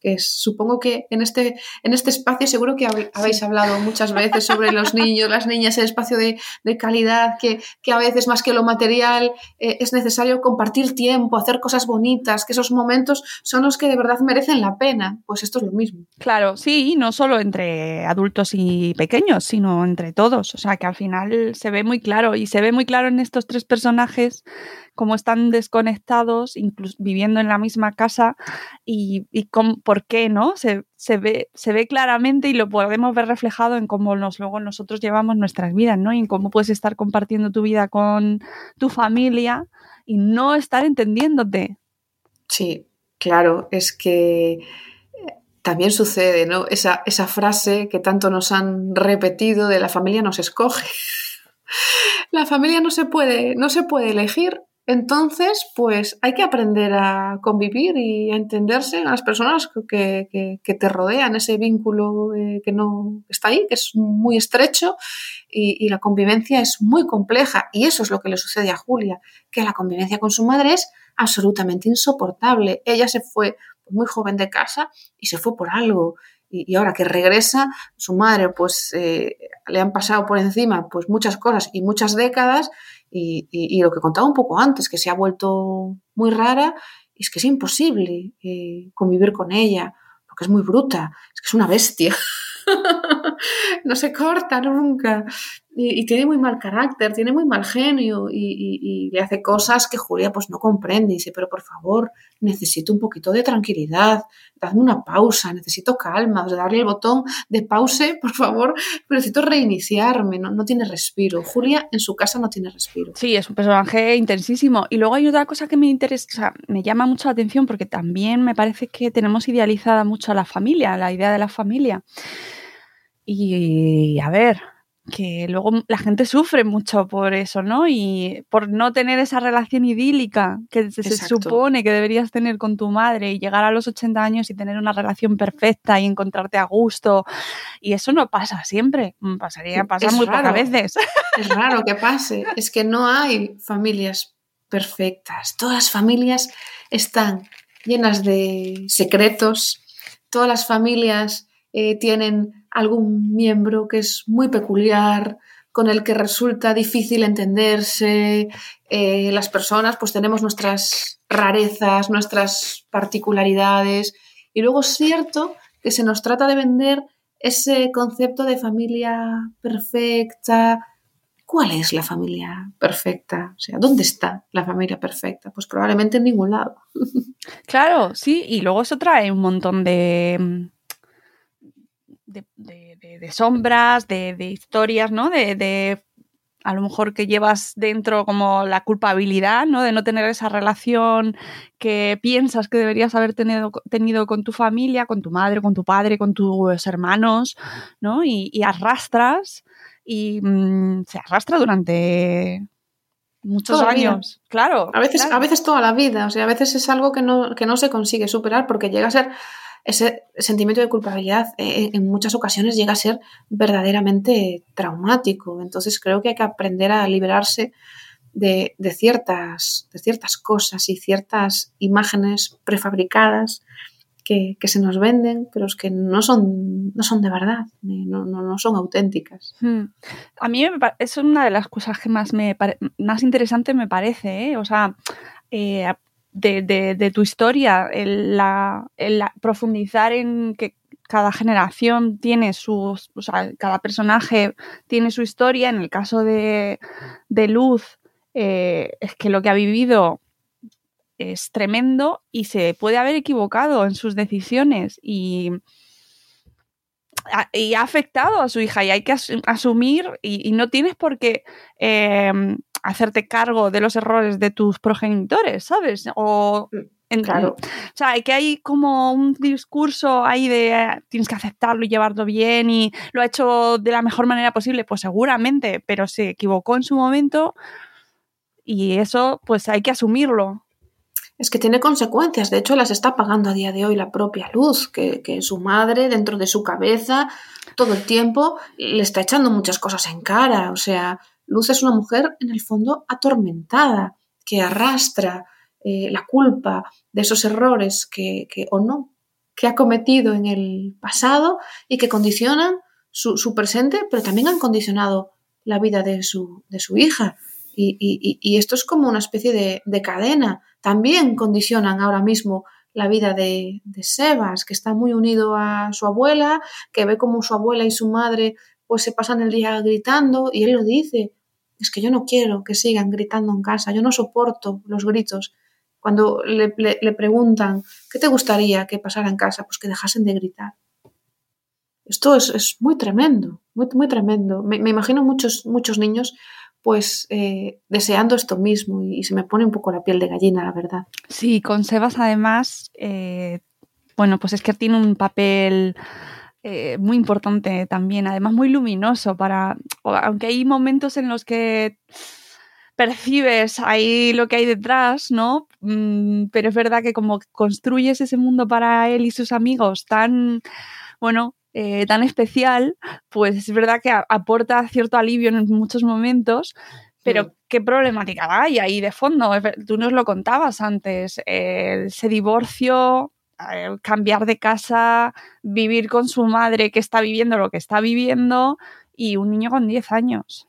que supongo que en este, en este espacio seguro que habéis hablado muchas veces sobre los niños, las niñas, el espacio de, calidad, que, a veces más que lo material eh, es necesario compartir tiempo, hacer cosas bonitas, que esos momentos son los que de verdad merecen la pena. Pues esto es lo mismo. Claro, sí, no solo entre adultos y pequeños, sino entre todos. O sea, que al final se ve muy claro y se ve muy claro en estos tres personajes cómo están desconectados, incluso viviendo en la misma casa y, por qué, ¿no? Se, ve, se ve claramente y lo podemos ver reflejado en cómo nos, luego nosotros llevamos nuestras vidas, ¿no? Y en cómo puedes estar compartiendo tu vida con tu familia y no estar entendiéndote. Sí, claro, es que eh, también sucede, ¿no? Esa, esa frase que tanto nos han repetido de la familia nos escoge. la familia no se puede, no se puede elegir Entonces, pues hay que aprender a convivir y a entenderse a las personas que, te rodean, ese vínculo eh, que no está ahí, que es muy estrecho y, la convivencia es muy compleja. Y eso es lo que le sucede a Julia, que la convivencia con su madre es absolutamente insoportable. Ella se fue muy joven de casa y se fue por algo. Y, ahora que regresa, su madre, pues eh, le han pasado por encima pues muchas cosas y muchas décadas y, lo que contaba un poco antes, que se ha vuelto muy rara, y es que es imposible eh, convivir con ella, porque es muy bruta, es que es una bestia. no se corta nunca. Y, tiene muy mal carácter, tiene muy mal genio y, le hace cosas que Julia pues no comprende. Y dice, pero por favor, necesito un poquito de tranquilidad, dadme una pausa, necesito calma, darle el botón de pause, por favor, necesito reiniciarme, no, no tiene respiro. Julia en su casa no tiene respiro. Sí, es un personaje intensísimo. Y luego hay otra cosa que me interesa, me llama mucho la atención porque también me parece que tenemos idealizada mucho a la familia, la idea de la familia. Y a ver, que luego la gente sufre mucho por eso, ¿no? Y por no tener esa relación idílica que se, supone que deberías tener con tu madre y llegar a los 80 años y tener una relación perfecta y encontrarte a gusto. Y eso no pasa siempre, mm, pasaría, pasa muy pocas veces. Es raro que pase, es que no hay familias perfectas. Todas las familias están llenas de secretos, todas las familias eh, tienen algún miembro que es muy peculiar, con el que resulta difícil entenderse. Eh, las personas pues tenemos nuestras rarezas, nuestras particularidades. Y luego es cierto que se nos trata de vender ese concepto de familia perfecta. ¿Cuál es la familia perfecta? O sea, ¿dónde está la familia perfecta? Pues probablemente en ningún lado. Claro, sí, y luego eso trae un montón de, de, sombras, de, historias, ¿no? De, a lo mejor que llevas dentro como la culpabilidad, ¿no? De no tener esa relación que piensas que deberías haber tenido, tenido con tu familia, con tu madre, con tu padre, con tus hermanos, ¿no? Y, arrastras y mm, se arrastra durante muchos años. Claro. A veces, a veces toda la vida. O sea, a veces es algo que no, que no se consigue superar porque llega a ser ese sentimiento de culpabilidad eh, en muchas ocasiones llega a ser verdaderamente traumático. Entonces creo que hay que aprender a liberarse de, ciertas, de ciertas cosas y ciertas imágenes prefabricadas que, se nos venden, pero que no son, no son de verdad, no, no, son auténticas. Hmm. A mí es una de las cosas que más, me más interesante me parece. ¿eh? O sea, eh, de, tu historia, el, profundizar en que cada generación tiene sus, o sea, cada personaje tiene su historia. En el caso de, Luz, eh, es que lo que ha vivido es tremendo y se puede haber equivocado en sus decisiones y, y ha afectado a su hija y hay que asumir y, no tienes por qué em, hacerte cargo de los errores de tus progenitores, ¿sabes? O mm, claro. O sea, que hay como un discurso ahí de eh, tienes que aceptarlo y llevarlo bien y lo ha hecho de la mejor manera posible, pues seguramente, pero se equivocó en su momento y eso pues hay que asumirlo. Es que tiene consecuencias, de hecho las está pagando a día de hoy la propia luz, que, que su madre dentro de su cabeza todo el tiempo le está echando muchas cosas en cara, o sea, Luz es una mujer, en el fondo, atormentada, que arrastra eh, la culpa de esos errores que, o no, que ha cometido en el pasado y que condicionan su, presente, pero también han condicionado la vida de su, de su hija. Y, esto es como una especie de, cadena. También condicionan ahora mismo la vida de, de, Sebas, que está muy unido a su abuela, que ve como su abuela y su madre pues se pasan el día gritando y él lo dice, es que yo no quiero que sigan gritando en casa, yo no soporto los gritos. Cuando le, preguntan, ¿qué te gustaría que pasara en casa? Pues que dejasen de gritar. Esto es, muy tremendo, muy, tremendo. Me, imagino muchos, muchos niños pues eh, deseando esto mismo y, se me pone un poco la piel de gallina, la verdad. Sí, con Sebas además, eh, bueno, pues es que tiene un papel eh, muy importante también, además muy luminoso para, aunque hay momentos en los que percibes ahí lo que hay detrás, ¿no? Mm, pero es verdad que como construyes ese mundo para él y sus amigos tan, bueno, eh, tan especial, pues es verdad que aporta cierto alivio en muchos momentos, pero ¿qué problemática hay ahí de fondo? Tú nos lo contabas antes, eh, ese divorcio, cambiar de casa, vivir con su madre que está viviendo lo que está viviendo y un niño con 10 años.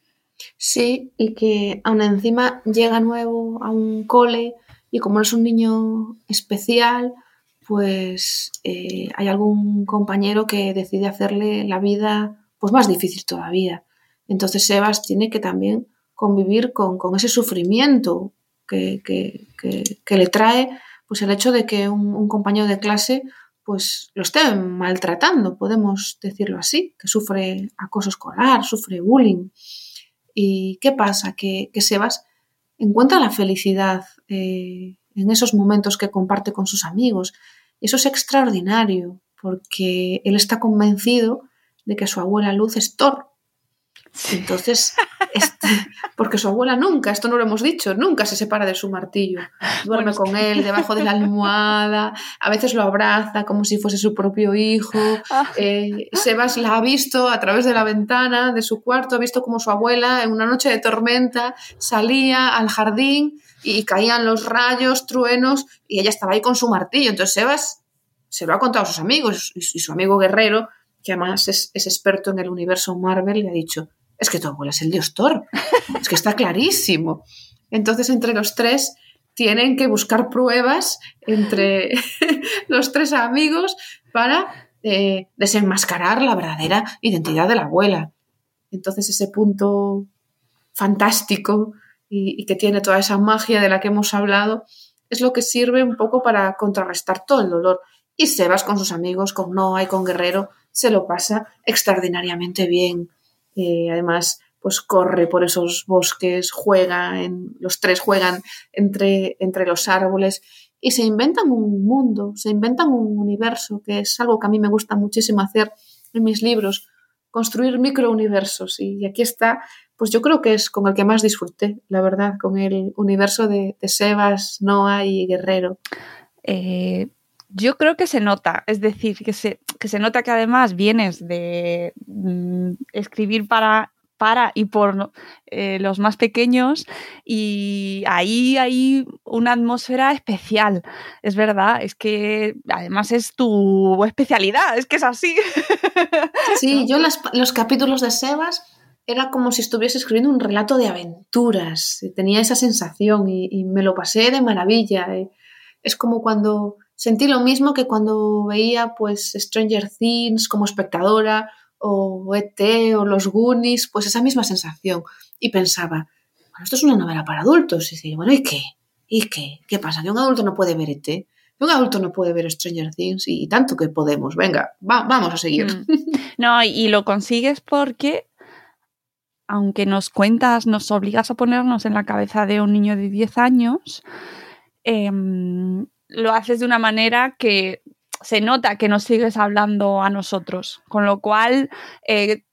Sí, y que aún encima llega nuevo a un cole y como es un niño especial, pues eh, hay algún compañero que decide hacerle la vida pues más difícil todavía. Entonces Sebas tiene que también convivir con, ese sufrimiento que, le trae pues el hecho de que un, compañero de clase pues lo esté maltratando, podemos decirlo así, que sufre acoso escolar, sufre bullying. ¿Y qué pasa? Que, Sebas encuentra la felicidad eh, en esos momentos que comparte con sus amigos. Eso es extraordinario, porque él está convencido de que su abuela Luz es Thor. Entonces, este, porque su abuela nunca, esto no lo hemos dicho, nunca se separa de su martillo. Duerme con él debajo de la almohada, a veces lo abraza como si fuese su propio hijo. Ah. Eh, Sebas la ha visto a través de la ventana de su cuarto, ha visto como su abuela en una noche de tormenta salía al jardín y caían los rayos, truenos, y ella estaba ahí con su martillo. Entonces Sebas se lo ha contado a sus amigos y su amigo guerrero, que además es, es experto en el universo Marvel, le ha dicho, es que tu abuela es el dios Thor, es que está clarísimo. Entonces entre los tres tienen que buscar pruebas entre los tres amigos para eh, desenmascarar la verdadera identidad de la abuela. Entonces ese punto fantástico y, que tiene toda esa magia de la que hemos hablado, es lo que sirve un poco para contrarrestar todo el dolor. Y Sebas con sus amigos, con Noah y con Guerrero, se lo pasa extraordinariamente bien. Eh, además, pues corre por esos bosques, juega, en, los tres juegan entre, entre los árboles y se inventan un mundo, se inventan un universo, que es algo que a mí me gusta muchísimo hacer en mis libros, construir microuniversos. Y aquí está pues yo creo que es con el que más disfruté, la verdad, con el universo de, Sebas, Noah y Guerrero. Eh, yo creo que se nota, es decir, que se, que se nota que además vienes de mm, escribir para para y por eh, los más pequeños y ahí hay una atmósfera especial, es verdad, es que además es tu especialidad, es que es así. Sí, yo los capítulos de Sebas era como si estuviese escribiendo un relato de aventuras. Tenía esa sensación y, me lo pasé de maravilla. Eh. Es como cuando sentí lo mismo que cuando veía pues Stranger Things como espectadora o ET o los Goonies, pues esa misma sensación. Y pensaba, bueno, esto es una novela para adultos. Y decía, bueno, ¿y qué? ¿Y qué? ¿Qué pasa? ¿Que un adulto no puede ver ET? ¿Que un adulto no puede ver Stranger Things? Y, tanto que podemos. Venga, vamos a seguir. Mm. No, y lo consigues porque aunque nos cuentas, nos obligas a ponernos en la cabeza de un niño de 10 años, em, lo haces de una manera que se nota que nos sigues hablando a nosotros, con lo cual eh,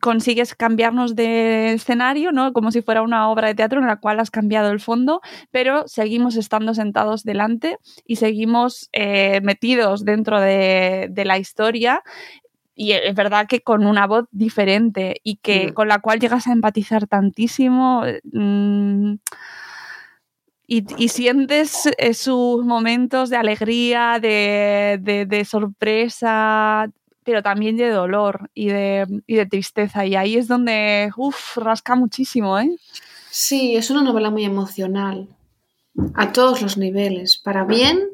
consigues cambiarnos de escenario, ¿no? Como si fuera una obra de teatro en la cual has cambiado el fondo, pero seguimos estando sentados delante y seguimos eh, metidos dentro de, la historia y es verdad que con una voz diferente y que mm. con la cual llegas a empatizar tantísimo mm, y, sientes sus momentos de alegría, de, sorpresa, pero también de dolor y de, y de, tristeza. Y ahí es donde, uff, rasca muchísimo, ¿eh? Sí, es una novela muy emocional, a todos los niveles, para bien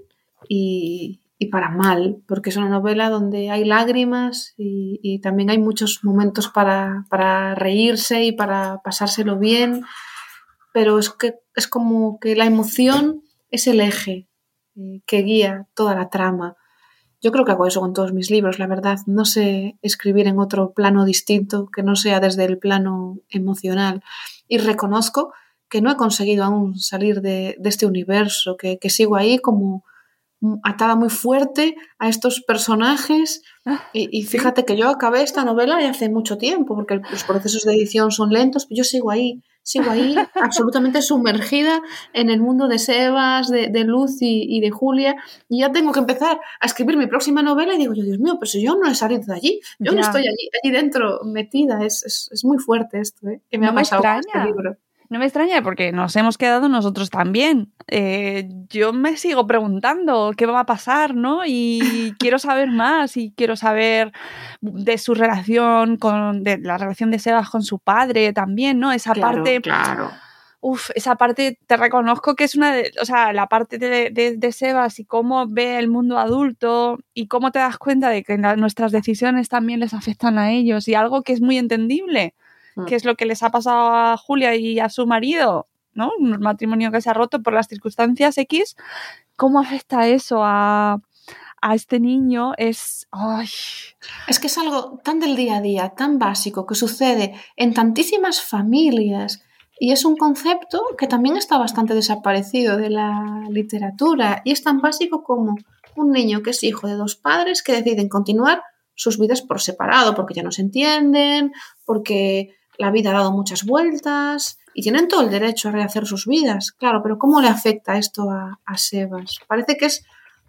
y, y para mal, porque es una novela donde hay lágrimas y, también hay muchos momentos para, para, reírse y para pasárselo bien, pero es que es como que la emoción es el eje eh, que guía toda la trama. Yo creo que hago eso con todos mis libros, la verdad. No sé escribir en otro plano distinto que no sea desde el plano emocional. Y reconozco que no he conseguido aún salir de, este universo, que, que sigo ahí como, atada muy fuerte a estos personajes. Ah, y, fíjate que yo acabé esta novela hace mucho tiempo, porque los procesos de edición son lentos, pero yo sigo ahí, sigo ahí absolutamente sumergida en el mundo de Sebas, de, Luz y, de Julia, y ya tengo que empezar a escribir mi próxima novela y digo yo, Dios mío, pero si yo no he salido de allí, yo no estoy allí, allí dentro metida, es, es, muy fuerte esto, ¿eh? que me ha pasado con este libro. No me extraña porque nos hemos quedado nosotros también. Eh, yo me sigo preguntando qué va a pasar, ¿no? Y quiero saber más y quiero saber de su relación con, de la relación de Sebas con su padre también, ¿no? Esa parte. Claro. Uf, esa parte te reconozco que es una de, o sea, la parte de, de, Sebas y cómo ve el mundo adulto y cómo te das cuenta de que nuestras decisiones también les afectan a ellos y algo que es muy entendible qué es lo que les ha pasado a Julia y a su marido, ¿no? Un matrimonio que se ha roto por las circunstancias X. ¿Cómo afecta eso a, este niño? Es. Es que es algo tan del día a día, tan básico, que sucede en tantísimas familias. Y es un concepto que también está bastante desaparecido de la literatura. Y es tan básico como un niño que es hijo de dos padres que deciden continuar sus vidas por separado, porque ya no se entienden, porque la vida ha dado muchas vueltas y tienen todo el derecho a rehacer sus vidas, claro, pero ¿cómo le afecta esto a, Sebas? Parece que es,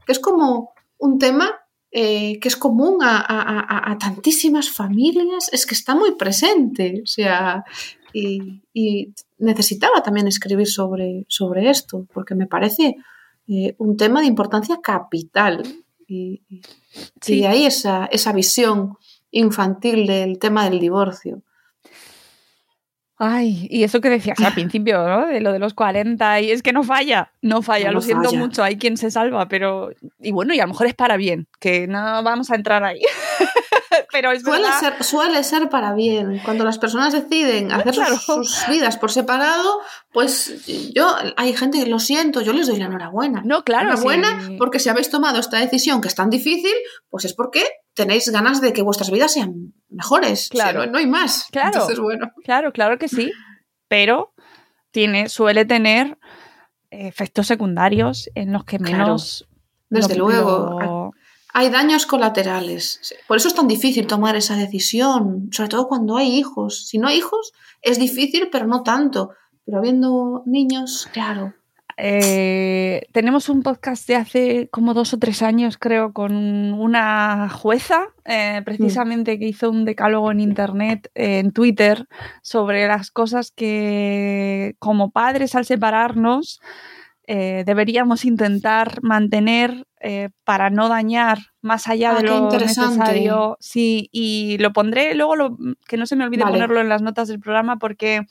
que es como un tema eh, que es común a, tantísimas familias, es que está muy presente, o sea, y, necesitaba también escribir sobre, sobre esto, porque me parece eh, un tema de importancia capital. Y, y de ahí esa, esa visión infantil del tema del divorcio. Ay, y eso que decías al principio, ¿no? De lo de los 40, y es que no falla, no falla, lo siento mucho, hay quien se salva, pero. Y bueno, y a lo mejor es para bien, que no vamos a entrar ahí. pero es suele ser, suele ser para bien. Cuando las personas deciden hacer sus, vidas por separado, pues yo, hay gente que lo siento, yo les doy la enhorabuena. No, claro. Enhorabuena, porque si habéis tomado esta decisión que es tan difícil, pues es porque tenéis ganas de que vuestras vidas sean mejores. Claro. no hay más. Claro. Entonces, bueno. Claro, claro que sí. Pero tiene, suele tener efectos secundarios en los que menos. Desde luego. Hay daños colaterales. Por eso es tan difícil tomar esa decisión, sobre todo cuando hay hijos. Si no hay hijos, es difícil, pero no tanto. Pero habiendo niños, claro. Eh, tenemos un podcast de hace como dos o tres años, creo, con una jueza, eh, precisamente que hizo un decálogo en internet, en Twitter, sobre las cosas que como padres al separarnos eh, deberíamos intentar mantener para no dañar más allá ah, de lo necesario. Sí, y lo pondré luego, lo, que no se me olvide ponerlo en las notas del programa porque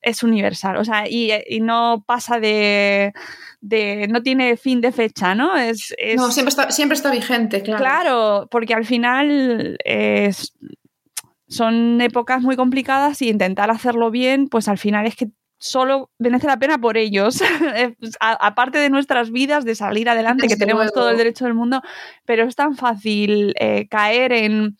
es universal, o sea, y, no pasa de, no tiene fin de fecha, ¿no? Es, no, siempre está, siempre está vigente, claro. Claro, porque al final son épocas muy complicadas y intentar hacerlo bien, pues al final es que solo merece la pena por ellos, aparte de nuestras vidas, de salir adelante, que tenemos todo el derecho del mundo, pero es tan fácil eh, caer en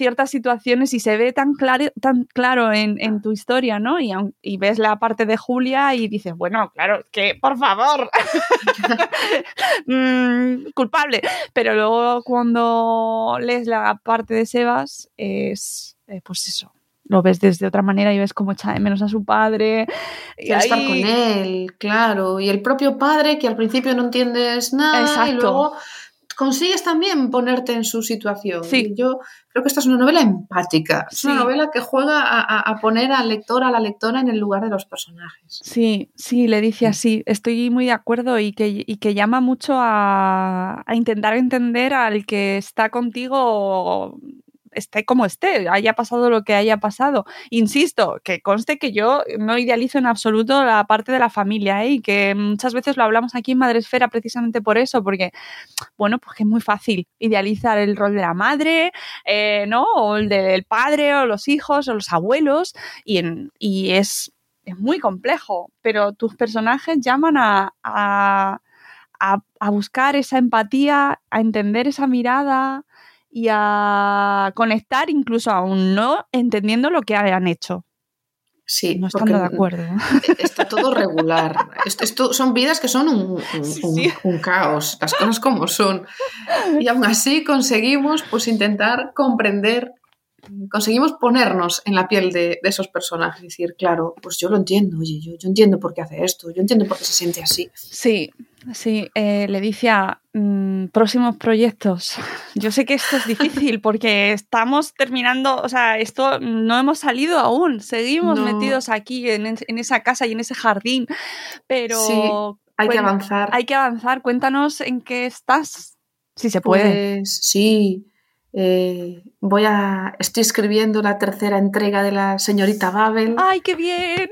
ciertas situaciones y se ve tan claro, tan claro en, tu historia, ¿no? Y, y, ves la parte de Julia y dices, bueno, claro, que por favor, mm, culpable. Pero luego cuando lees la parte de Sebas, es eh, pues eso. Lo ves desde otra manera y ves cómo echa de menos a su padre. Y estar con él, claro. Y el propio padre, que al principio no entiendes nada, Exacto. y luego consigues también ponerte en su situación. Sí. Yo creo que esta es una novela empática. Es una novela que juega a, poner al lector, a la lectora en el lugar de los personajes. Sí, sí, le dice así. Estoy muy de acuerdo y que, y que llama mucho a, a, intentar entender al que está contigo esté como esté, haya pasado lo que haya pasado. Insisto, que conste que yo no idealizo en absoluto la parte de la familia ¿eh? y que muchas veces lo hablamos aquí en Madresfera precisamente por eso, porque, bueno, pues es muy fácil idealizar el rol de la madre, eh, ¿no? O el del padre, o los hijos, o los abuelos, y es, es, muy complejo, pero tus personajes llaman a, a, a buscar esa empatía, a entender esa mirada, y a conectar incluso aún no entendiendo lo que han hecho. Sí, no estando de acuerdo. Está todo regular. Esto, son vidas que son un, un, caos, las cosas como son. Y aún así conseguimos pues intentar comprender conseguimos ponernos en la piel de, esos personajes y decir, claro, pues yo lo entiendo, oye, yo, yo, entiendo por qué hace esto, yo entiendo por qué se siente así. Sí, sí, eh, Leticia, mm, próximos proyectos. Yo sé que esto es difícil porque estamos terminando, o sea, esto no hemos salido aún, seguimos metidos aquí en, en, esa casa y en ese jardín, pero... hay que avanzar. Hay que avanzar, cuéntanos en qué estás, si se puede. Pues sí, eh, voy a. Estoy escribiendo la tercera entrega de la señorita Babel. ¡Ay, qué bien!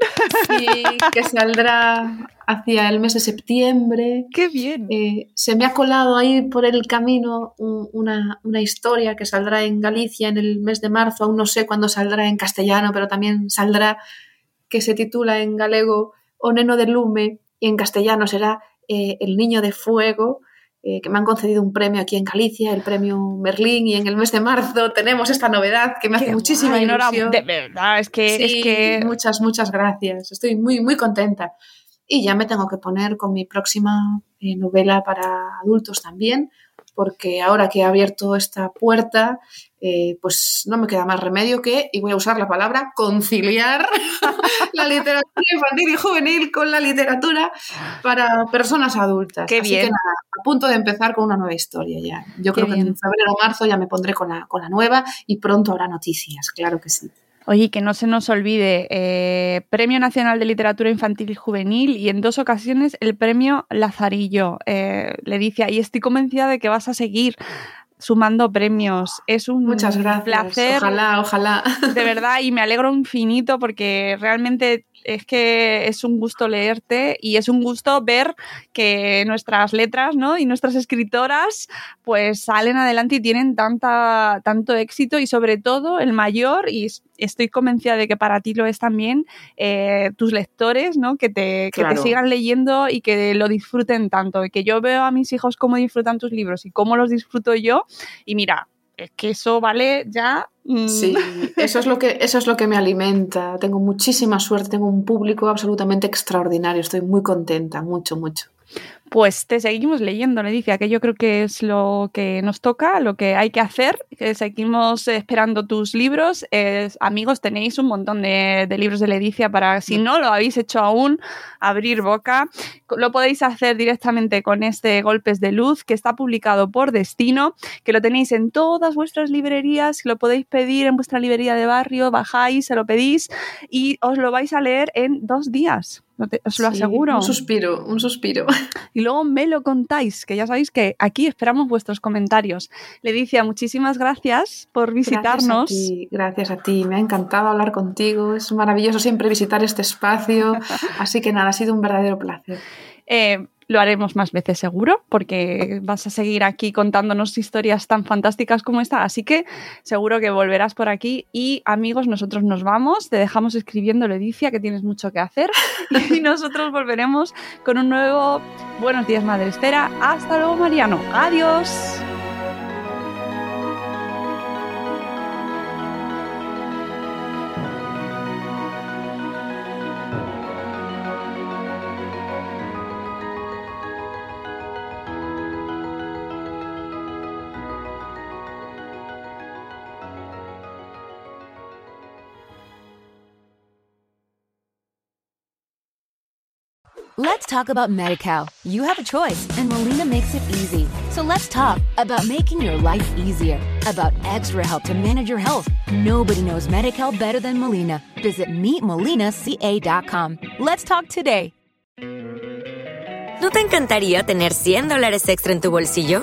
que saldrá hacia el mes de septiembre. ¡Qué bien! Eh, se me ha colado ahí por el camino una, una, historia que saldrá en Galicia en el mes de marzo. Aún no sé cuándo saldrá en castellano, pero también saldrá, que se titula en galego O Neno de Lume y en castellano será eh, El Niño de Fuego. Eh, que me han concedido un premio aquí en Galicia, el premio Merlín, y en el mes de marzo tenemos esta novedad que me hace muchísima ilusión. De verdad, es que, es que... Muchas, muchas gracias. Estoy muy, muy contenta. Y ya me tengo que poner con mi próxima eh, novela para adultos también, porque ahora que he abierto esta puerta, eh, pues no me queda más remedio que, y voy a usar la palabra, conciliar la literatura infantil y juvenil con la literatura para personas adultas. Qué Así bien. que nada, a punto de empezar con una nueva historia ya. Yo creo que en febrero o marzo ya me pondré con la, con la nueva y pronto habrá noticias, claro que sí. Oye, que no se nos olvide, eh, Premio Nacional de Literatura Infantil y Juvenil y en dos ocasiones el Premio Lazarillo. Eh, le dice, y estoy convencida de que vas a seguir sumando premios. Es un Muchas gracias. placer. Ojalá, ojalá. De verdad, y me alegro infinito porque realmente es que es un gusto leerte y es un gusto ver que nuestras letras ¿no? y nuestras escritoras pues salen adelante y tienen tanta, tanto éxito y sobre todo el mayor, y estoy convencida de que para ti lo es también, eh, tus lectores, ¿no? que, te, que te sigan leyendo y que lo disfruten tanto. Y que yo veo a mis hijos cómo disfrutan tus libros y cómo los disfruto yo y mira, es que eso vale ya. Mm. Sí, eso es, lo que, eso es lo que me alimenta. Tengo muchísima suerte, tengo un público absolutamente extraordinario. Estoy muy contenta, mucho, mucho. Pues te seguimos leyendo, le dice, que yo creo que es lo que nos toca, lo que hay que hacer. Que seguimos esperando tus libros. amigos, tenéis un montón de, libros de Ledicia para, si no lo habéis hecho aún, abrir boca. Lo podéis hacer directamente con este Golpes de Luz, que está publicado por Destino, que lo tenéis en todas vuestras librerías, que lo podéis pedir en vuestra librería de barrio, bajáis, se lo pedís y os lo vais a leer en dos días os lo aseguro. Un suspiro, un suspiro. Y luego me lo contáis, que ya sabéis que aquí esperamos vuestros comentarios. Ledicia, muchísimas gracias por visitarnos. Gracias a ti, gracias a ti. me ha encantado hablar contigo, es maravilloso siempre visitar este espacio, así que nada, ha sido un verdadero placer. Eh, lo haremos más veces seguro, porque vas a seguir aquí contándonos historias tan fantásticas como esta, así que seguro que volverás por aquí. Y amigos, nosotros nos vamos, te dejamos escribiendo, Ledicia, que tienes mucho que hacer, y nosotros volveremos con un nuevo Buenos días, Madre Espera. Hasta luego, Mariano. Adiós. Let's talk about MediCal. You have a choice, and Molina makes it easy. So let's talk about making your life easier, about extra help to manage your health. Nobody knows MediCal better than Molina. Visit meetmolinaca.com. Let's talk today. ¿No te encantaría tener 100 dólares extra en tu bolsillo?